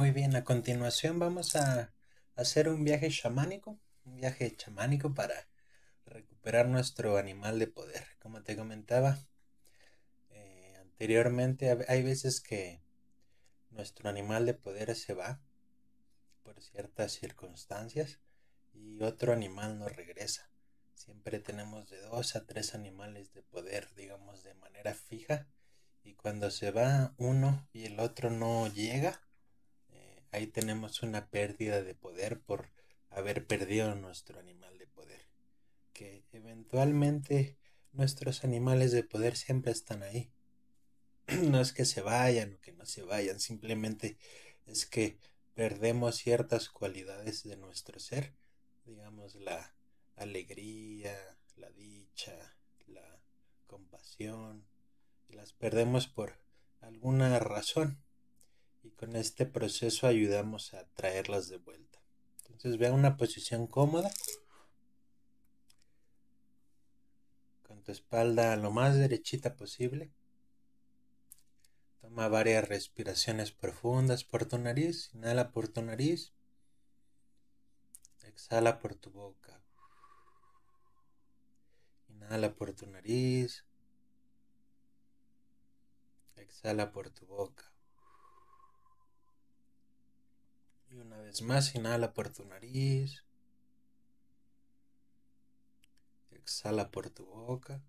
Muy bien, a continuación vamos a hacer un viaje chamánico, un viaje chamánico para recuperar nuestro animal de poder. Como te comentaba eh, anteriormente, hay veces que nuestro animal de poder se va por ciertas circunstancias y otro animal no regresa. Siempre tenemos de dos a tres animales de poder, digamos, de manera fija. Y cuando se va uno y el otro no llega, ahí tenemos una pérdida de poder por haber perdido nuestro animal de poder. Que eventualmente nuestros animales de poder siempre están ahí. No es que se vayan o que no se vayan, simplemente es que perdemos ciertas cualidades de nuestro ser, digamos la alegría, la dicha, la compasión, las perdemos por alguna razón y con este proceso ayudamos a traerlas de vuelta. Entonces vea una posición cómoda. Con tu espalda lo más derechita posible. Toma varias respiraciones profundas por tu nariz. Inhala por tu nariz. Exhala por tu boca. Inhala por tu nariz. Exhala por tu boca. Y una vez más, inhala por tu nariz. Exhala por tu boca.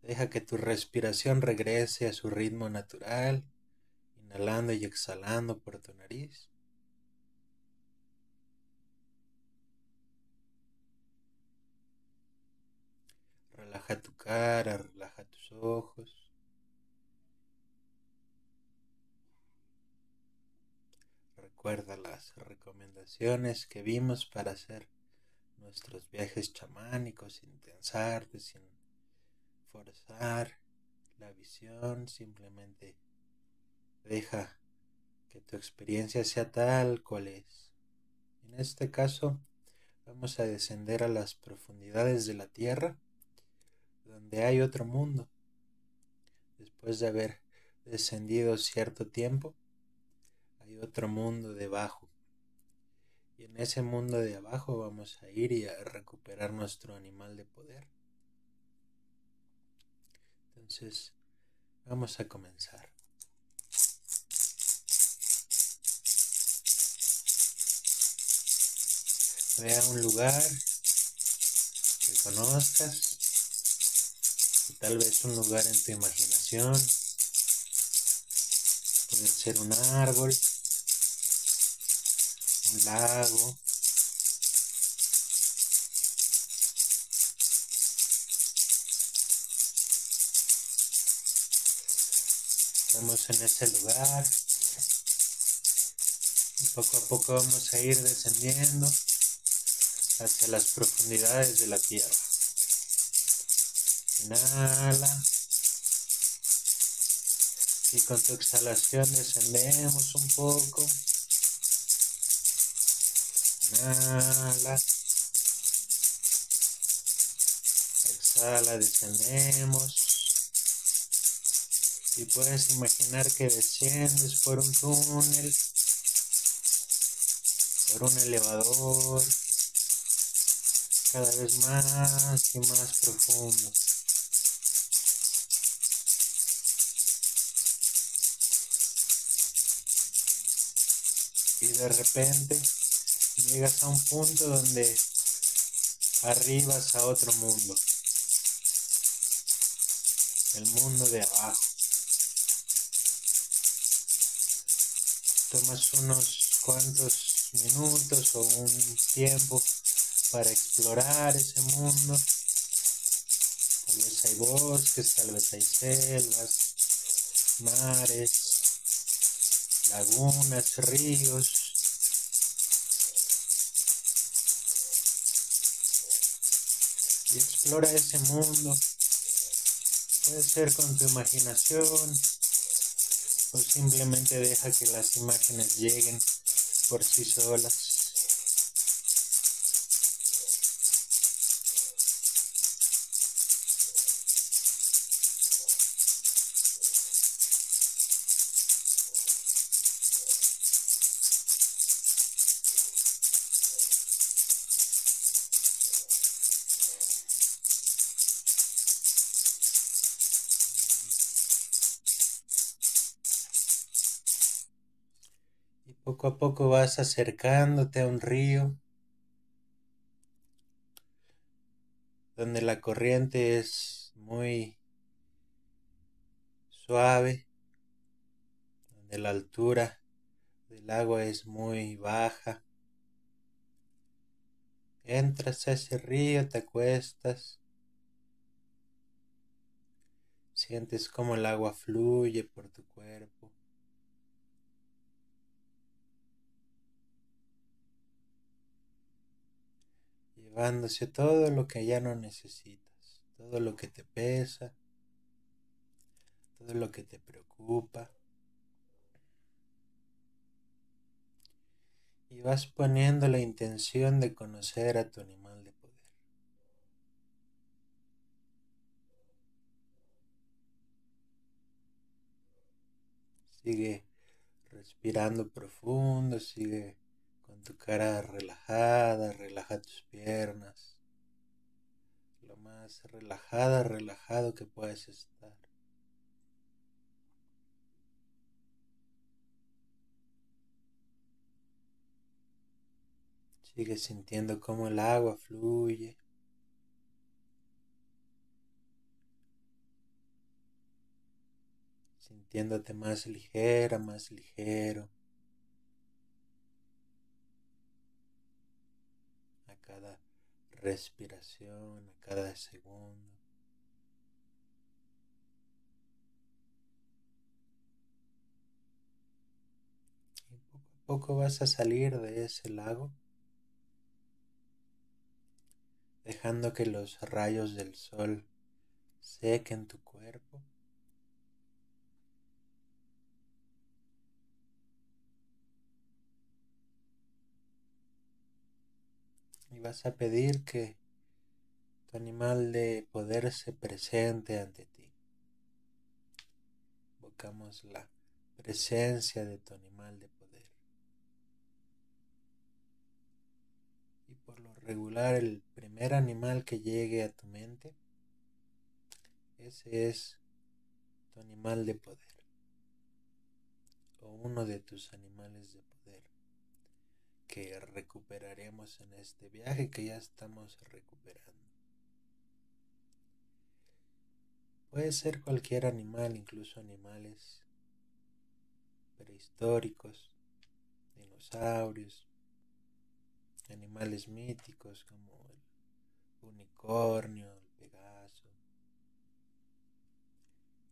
Deja que tu respiración regrese a su ritmo natural, inhalando y exhalando por tu nariz. Relaja tu cara, relaja tus ojos. Recuerda las recomendaciones que vimos para hacer nuestros viajes chamánicos sin tensarte, sin forzar la visión, simplemente deja que tu experiencia sea tal cual es. En este caso, vamos a descender a las profundidades de la Tierra, donde hay otro mundo. Después de haber descendido cierto tiempo, otro mundo debajo. Y en ese mundo de abajo vamos a ir y a recuperar nuestro animal de poder. Entonces, vamos a comenzar. Vea un lugar que conozcas, tal vez un lugar en tu imaginación, puede ser un árbol, lago. Estamos en ese lugar. Y poco a poco vamos a ir descendiendo hacia las profundidades de la tierra. Inhala. Y con tu exhalación descendemos un poco. Inhala. Exhala, descendemos. Y puedes imaginar que desciendes por un túnel, por un elevador, cada vez más y más profundo. Y de repente llegas a un punto donde arribas a otro mundo, el mundo de abajo. Tomas unos cuantos minutos o un tiempo para explorar ese mundo. Tal vez hay bosques, tal vez hay selvas, mares, lagunas, ríos. Y explora ese mundo. Puede ser con tu imaginación o simplemente deja que las imágenes lleguen por sí solas. Poco a poco vas acercándote a un río donde la corriente es muy suave, donde la altura del agua es muy baja. Entras a ese río, te acuestas, sientes como el agua fluye por tu cuerpo. Llevándose todo lo que ya no necesitas, todo lo que te pesa, todo lo que te preocupa. Y vas poniendo la intención de conocer a tu animal de poder. Sigue respirando profundo, sigue tu cara relajada, relaja tus piernas. Lo más relajada, relajado que puedes estar. Sigue sintiendo cómo el agua fluye. Sintiéndote más ligera, más ligero. cada respiración, a cada segundo. Y poco a poco vas a salir de ese lago, dejando que los rayos del sol sequen tu cuerpo. Vas a pedir que tu animal de poder se presente ante ti. Invocamos la presencia de tu animal de poder. Y por lo regular el primer animal que llegue a tu mente, ese es tu animal de poder o uno de tus animales de poder que recuperaremos en este viaje que ya estamos recuperando. Puede ser cualquier animal, incluso animales prehistóricos, dinosaurios, animales míticos como el unicornio, el pegaso,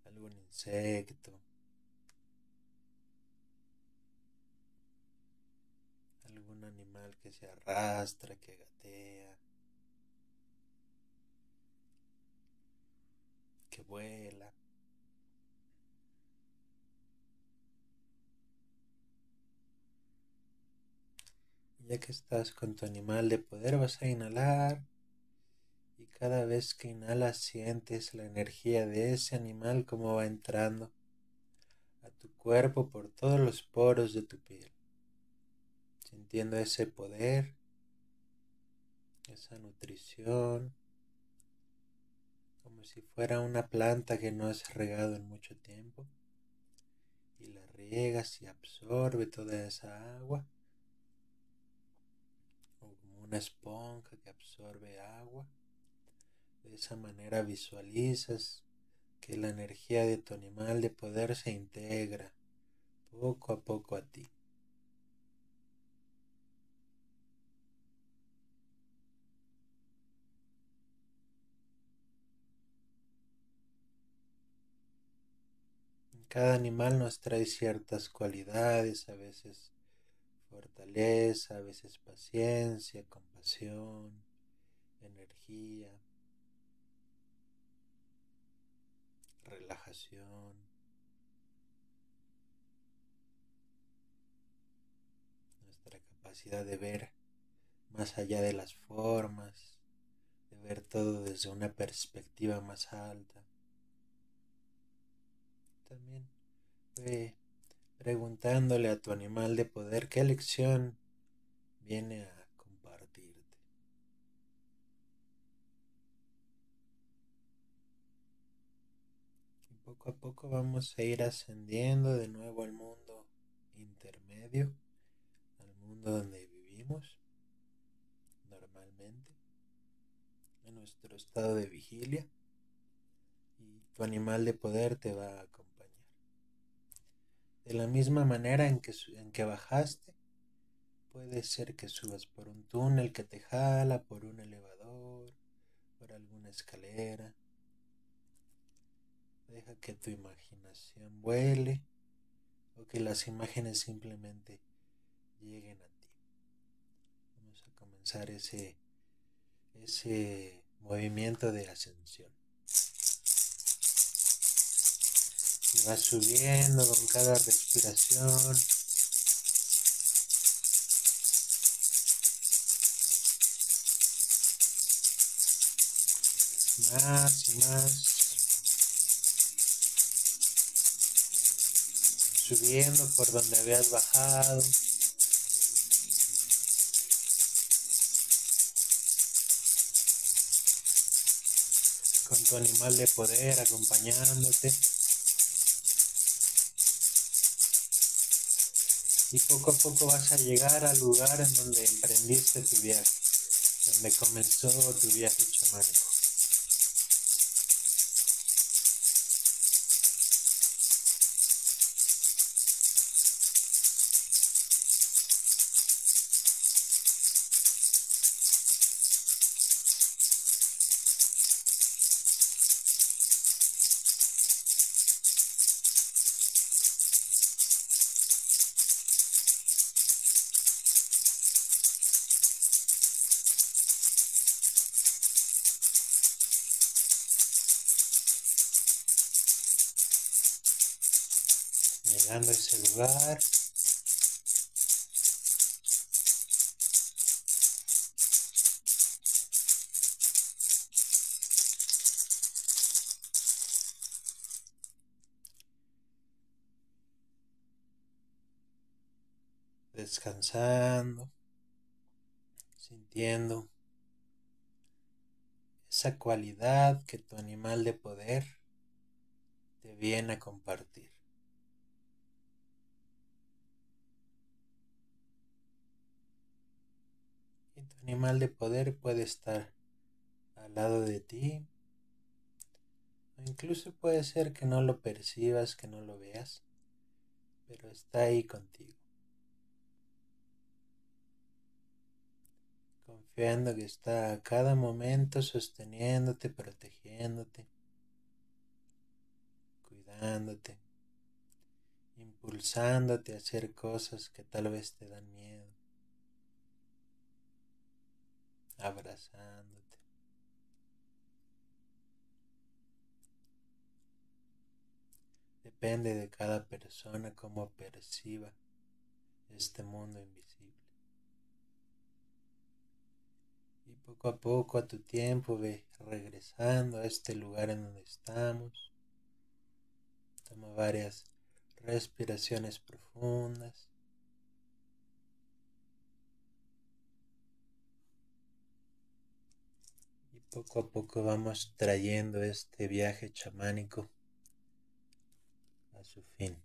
algún insecto, algún animal que se arrastra, que gatea, que vuela. Ya que estás con tu animal de poder, vas a inhalar. Y cada vez que inhalas sientes la energía de ese animal como va entrando a tu cuerpo por todos los poros de tu piel sintiendo ese poder, esa nutrición, como si fuera una planta que no has regado en mucho tiempo y la riegas y absorbe toda esa agua o como una esponja que absorbe agua. De esa manera visualizas que la energía de tu animal de poder se integra poco a poco a ti. Cada animal nos trae ciertas cualidades, a veces fortaleza, a veces paciencia, compasión, energía, relajación. Nuestra capacidad de ver más allá de las formas, de ver todo desde una perspectiva más alta también preguntándole a tu animal de poder qué lección viene a compartirte. Poco a poco vamos a ir ascendiendo de nuevo al mundo intermedio, mundo donde vivimos normalmente, en nuestro estado de vigilia, y tu animal de poder te va a. De la misma manera en que, en que bajaste, puede ser que subas por un túnel que te jala, por un elevador, por alguna escalera. Deja que tu imaginación vuele o que las imágenes simplemente lleguen a ti. Vamos a comenzar ese, ese movimiento de ascensión. Y vas subiendo con cada respiración. Más y más. Subiendo por donde habías bajado. Con tu animal de poder acompañándote. Y poco a poco vas a llegar al lugar en donde emprendiste tu viaje, donde comenzó tu viaje chamánico. Llegando a ese lugar. Descansando, sintiendo esa cualidad que tu animal de poder te viene a compartir. Animal de poder puede estar al lado de ti. O incluso puede ser que no lo percibas, que no lo veas, pero está ahí contigo. Confiando que está a cada momento sosteniéndote, protegiéndote, cuidándote, impulsándote a hacer cosas que tal vez te dan miedo. Abrazándote. Depende de cada persona cómo perciba este mundo invisible. Y poco a poco a tu tiempo ve regresando a este lugar en donde estamos. Toma varias respiraciones profundas. Poco a poco vamos trayendo este viaje chamánico a su fin.